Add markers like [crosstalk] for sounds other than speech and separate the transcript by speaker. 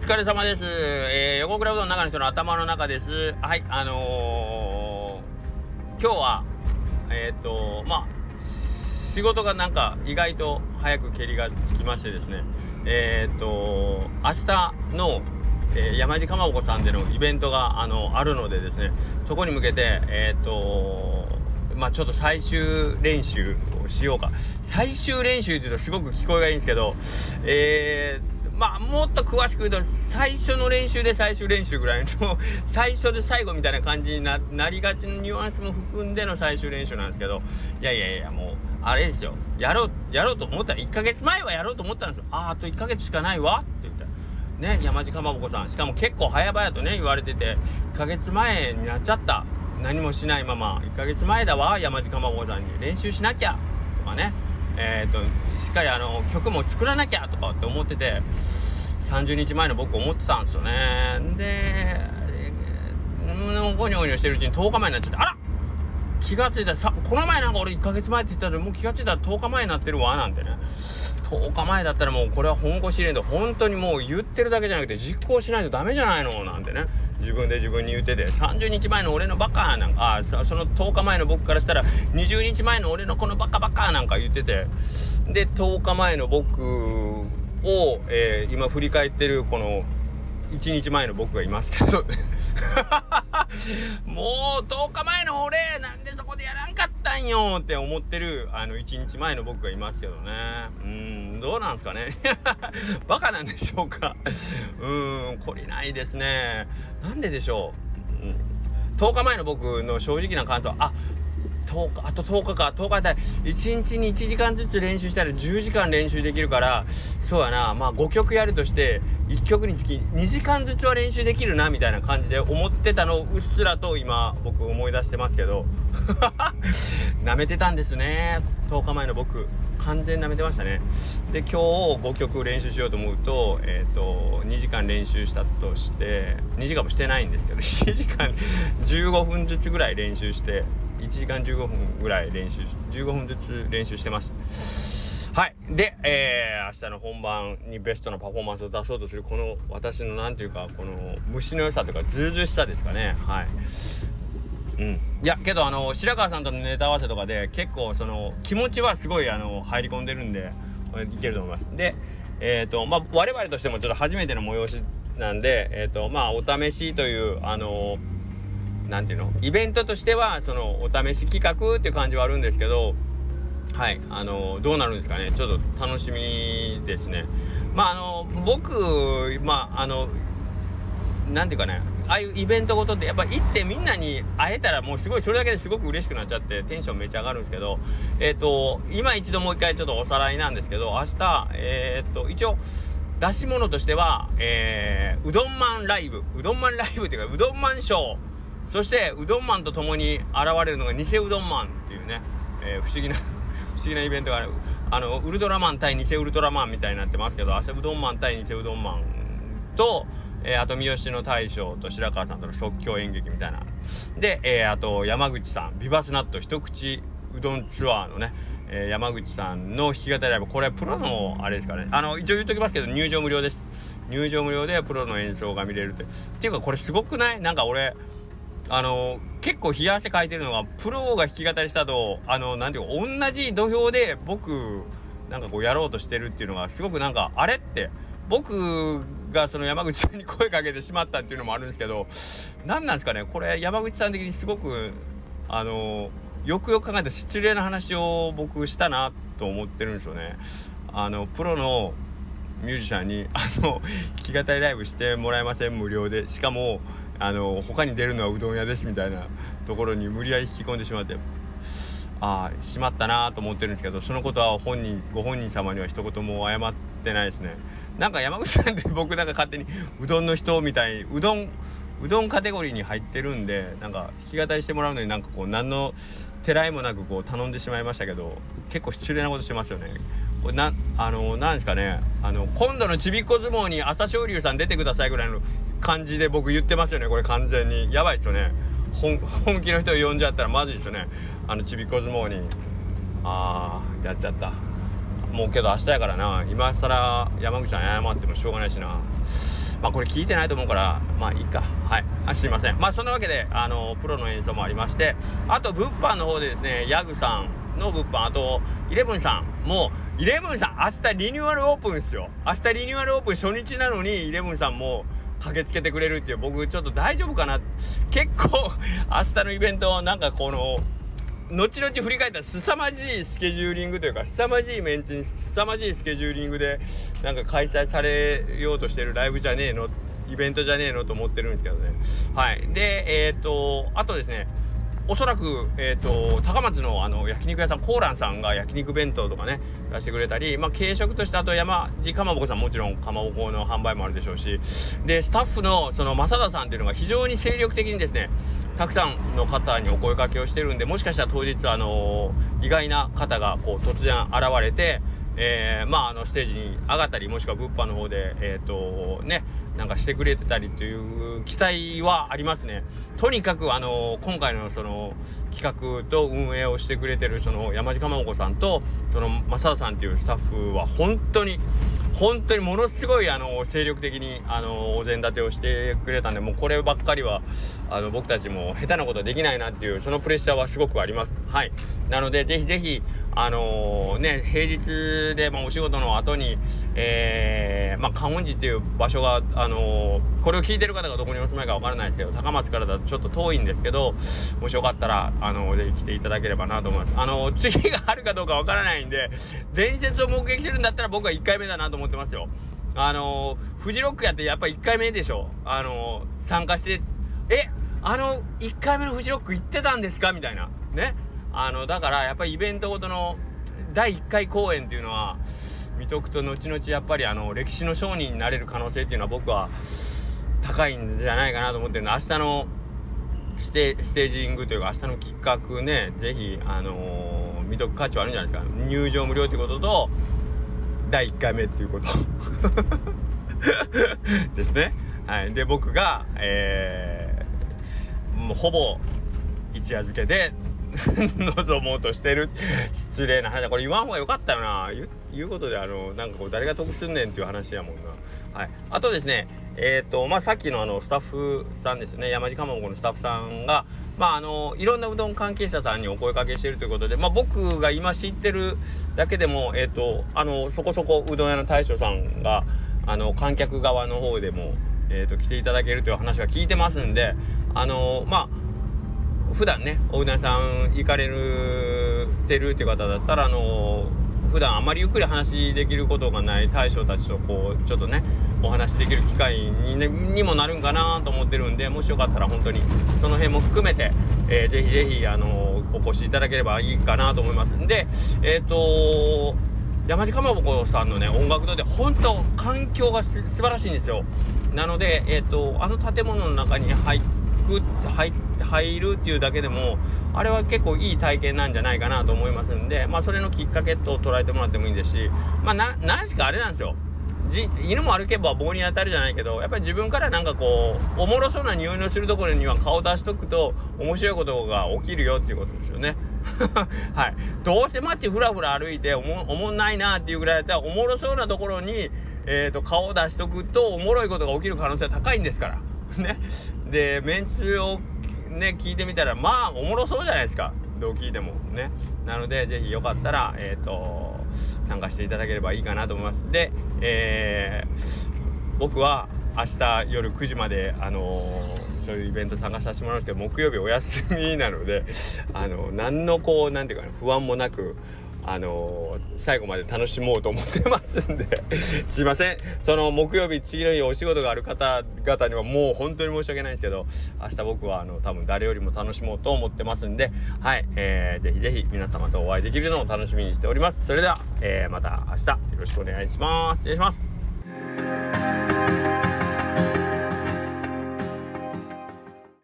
Speaker 1: お疲れ様です。えー、横倉うどんの中の人の頭の中です。はい、あのー、今日は、えっ、ー、と、まあ、仕事がなんか意外と早く蹴りがつきましてですね、えっ、ー、と、明日の、えー、山地かまぼこさんでのイベントが、あの、あるのでですね、そこに向けて、えっ、と、まあ、ちょっと最終練習をしようか。最終練習っていうとすごく聞こえがいいんですけど、えー、まあ、もっと詳しく言うと、最初の練習で最終練習ぐらいの [laughs] 最初で最後みたいな感じになりがちなニュアンスも含んでの最終練習なんですけど、いやいやいや、もう、あれですよ。やろう、やろうと思ったら、1ヶ月前はやろうと思ったんですよ。ああ、と1ヶ月しかないわって言ったら。ね、山地かまぼこさん。しかも結構早々とね、言われてて、1ヶ月前になっちゃった。何もしないまま、1ヶ月前だわ、山地かまぼこさんに。練習しなきゃとかね。えーと、しっかりあの曲も作らなきゃとかって思ってて30日前の僕思ってたんですよね。でゴニョゴニョしてるうちに10日前になっちゃってあら気が付いた。さこの前なんか俺1ヶ月前って言ったらもう気が付いたら10日前になってるわなんてね。10日前だったらもうこれは本腰入れんで本当にもう言ってるだけじゃなくて実行しないとダメじゃないのなんてね。自分で自分に言ってて30日前の俺のバカなんかあその10日前の僕からしたら20日前の俺のこのバカバカなんか言ってて。で10日前の僕を、えー、今振り返ってるこの1日前の僕がいますけど。[laughs] もう10日前の俺なんでそこでやらんかったんよって思ってるあの1日前の僕がいますけどね。うんどうなんすかね。[laughs] バカなんでしょうか。うん懲りないですね。なんででしょう、うん、10日前の僕の正直な感想はあ10日あと10日か。10日だ1日に1時間ずつ練習したら10時間練習できるからそうやな。まあ5曲やるとして1曲につき2時間ずつは練習できるなみたいな感じで思ってたのをうっすらと今僕思い出してますけど。[laughs] なめてたんですね。10日前の僕完全なめてましたね。で今日5曲練習しようと思うとえっ、ー、と2時間練習したとして2時間もしてないんですけど1時間15分ずつぐらい練習して1時間15分ぐらい練習15分ずつ練習してます。はい。で、えー、明日の本番にベストなパフォーマンスを出そうとするこの私の何ていうかこの虫の良さというかずうずうしさですかね。はい。うん、いやけどあの白川さんとのネタ合わせとかで結構その気持ちはすごいあの入り込んでるんでいけると思います。でえ、ー、とまあ我々としてもちょっと初めての催しなんでえっ、ー、とまあお試しというあの何ていうの？イベントとしてはそのお試し企画っていう感じはあるんですけどはいあのどうなるんですかね？ちょっと楽しみですね。まああの僕まああの何ていうかねああいうイベントごとってやっぱ行ってみんなに会えたらもうすごいそれだけですごく嬉しくなっちゃってテンションめっちゃ上がるんですけどえっ、ー、と今一度もう一回ちょっとおさらいなんですけど明日えっ、ー、と一応出し物としては、えー、うどんマンライブ。うどんマンライブっていうかうどんマンショー。そしてうどんマンと共に現れるのが偽うどんマンっていうね、えー、不思議な [laughs] 不思議なイベントがある。あのウルトラマン対偽ウルトラマンみたいになってますけど明日うどんマン対偽うどんマンと、えー、あと三好の大将と白川さんとの即興演劇みたいな。で、えー、あと山口さんビバスナット一口うどんツアーのねえー、山口さんの弾き語りライブ。これプロのあれですかね。あの一応言っときますけど入場無料です。入場無料でプロの演奏が見れるって。っていうかこれすごくない？なんか俺あの結構冷や汗かいてるのがプロが弾き語りしたとあのなんていうか同じ土俵で僕なんかこうやろうとしてるっていうのがすごくなんかあれって僕がその山口さんに [laughs] 声かけてしまったっていうのもあるんですけど何なんですかねこれ山口さん的にすごくあのよくよく考えた失礼な話を僕したなと思ってるんですよね。あのプロのミュージシャンにあの弾き語りライブしてもらえません無料でしかもあの他に出るのはうどん屋ですみたいなところに無理やり引き込んでしまってああしまったなと思ってるんですけどそのことは本人ご本人様には一言も謝ってないですね。なんか山口さんって僕なんか勝手にうどんの人みたいにうどんうどんカテゴリーに入ってるんでなんか弾き語りしてもらうのになんかこう何のてらいもなくこう頼んでしまいましたけど結構失礼なことしてますよね。これなあのなんですかね。あの今度のちびっこ相撲に朝青龍さん出てくださいぐらいの感じで僕言ってますよねこれ完全に。やばいですよね。本気の人を呼んじゃったらまずいですよね。あのちびっこ相撲に。ああやっちゃった。もうけど明日やからな。今更山口さん謝ってもしょうがないしな。まあこれ聞いてないと思うからまあいいか。はい。あすいません。まあそんなわけであのプロの演奏もありましてあと物販の方でですねヤグさんの物販あとイレブンさんもうイレブンさん明日リニューアルオープンですよ。明日リニューアルオープン初日なのにイレブンさんも駆けつけてくれるっていう僕ちょっと大丈夫かな。結構 [laughs] 明日のイベントなんかこの後々振り返ったら凄まじいスケジューリングというか凄まじいメンツに凄まじいスケジューリングでなんか開催されようとしてるライブじゃねえのイベントじゃねえのと思ってるんですけどね。はい。でえっ、ー、とあとですねおそらく、えーと、高松のあの焼肉屋さんコーランさんが焼肉弁当とかね出してくれたり、まあ、軽食としてあと山地かまぼこさんもちろんかまぼこの販売もあるでしょうしでスタッフのその正田さんっていうのが非常に精力的にですねたくさんの方にお声かけをしてるんでもしかしたら当日あのー、意外な方がこう突然現れてえー、まああのステージに上がったりもしくは物販の方でえ、ー、とねなんかしてくれてたりという期待はありますね。とにかくあの今回のその企画と運営をしてくれてるその山地かまぼこさんとその正田さんっていうスタッフは本当に本当にものすごいあの精力的にあのお膳立てをしてくれたんでもうこればっかりはあの僕たちも下手なことできないなっていうそのプレッシャーはすごくあります。はい。なのでぜひぜひあのー、ね平日で、まあ、お仕事の後にえー、まあ観音寺っていう場所があのー、これを聞いてる方がどこにお住まいかわからないですけど高松からだとちょっと遠いんですけどもしよかったらあのー、ぜひ来ていただければなと思います。あの次があるかどうかわからないんで伝説を目撃してるんだったら僕は1回目だなと思ってますよ。あのフジロックやってやっぱ1回目でしょ。あの参加してえあの1回目のフジロック行ってたんですか？みたいな。ね？あのだからやっぱりイベントごとの第1回公演っていうのは見とくと後々やっぱりあの歴史の商人になれる可能性っていうのは僕は高いんじゃないかなと思ってるんで明日のステステージングというか明日の企画ね是非あのー、見とく価値はあるんじゃないですか。入場無料ということと第1回目っていうこと。[laughs] ですね。はい。で僕がえー、もうほぼ一夜漬けで [laughs] 望もうとしてる。失礼な話これ言わん方がよかったよな。言うことであのなんかこう誰が得すんねんっていう話やもんな。はい。あとですねえっ、とまあさっきのあのスタッフさんですね。山地かまぼこのスタッフさんがまああのいろんなうどん関係者さんにお声かけしてるということでまあ僕が今知ってるだけでもえっ、とあのそこそこうどん屋の大将さんがあの観客側の方でもえーと来ていただけるという話は聞いてますんであのまあ普段ねおうどん屋さん行かれるてるっていう方だったらあの普段あまりゆっくり話できることがない大将たちとこうちょっとねお話できる機会に,、ね、にもなるんかなと思ってるんでもしよかったら本当にその辺も含めて、えー、ぜひぜひあのお越しいただければいいかなと思いますんでえっ、ー、と山地かまぼこさんのね音楽堂で本当環境が素晴らしいんですよ。なのでえっ、ー、とあの建物の中に入ってく入入るっていうだけでもあれは結構いい体験なんじゃないかなと思いますんでまあそれのきっかけと捉えてもらってもいいですしまあな何しかあれなんですよじ犬も歩けば棒に当たるじゃないけどやっぱり自分からなんかこうおもろそうな匂いのするところには顔出しとくと面白いことが起きるよっていうことですよね。[laughs] はい。どうせ街ふらふら歩いておもおもんないなっていうぐらいだったらおもろそうなところに、えーと顔を出しとくとおもろいことが起きる可能性は高いんですから。ね。で、メンツをね、聞いてみたら、まあ、おもろそうじゃないですか。どう聞いても。ね。なので、是非よかったら、えっ、ー、と、参加していただければいいかなと思います。で、えー、僕は明日夜9時まで、あのー、そういうイベント参加させてもらうんですけど、木曜日お休みなので、あの、何のこう、何て言うかな、不安もなく、あの、最後まで楽しもうと思ってますんで。[laughs] すいません。その木曜日次の日お仕事がある方々にはもう本当に申し訳ないんですけど明日僕はあの多分誰よりも楽しもうと思ってますんで。はい、えー、ぜひぜひ皆様とお会いできるのを楽しみにしております。それでは、えー、また明日。よろしくお願いします。失礼します。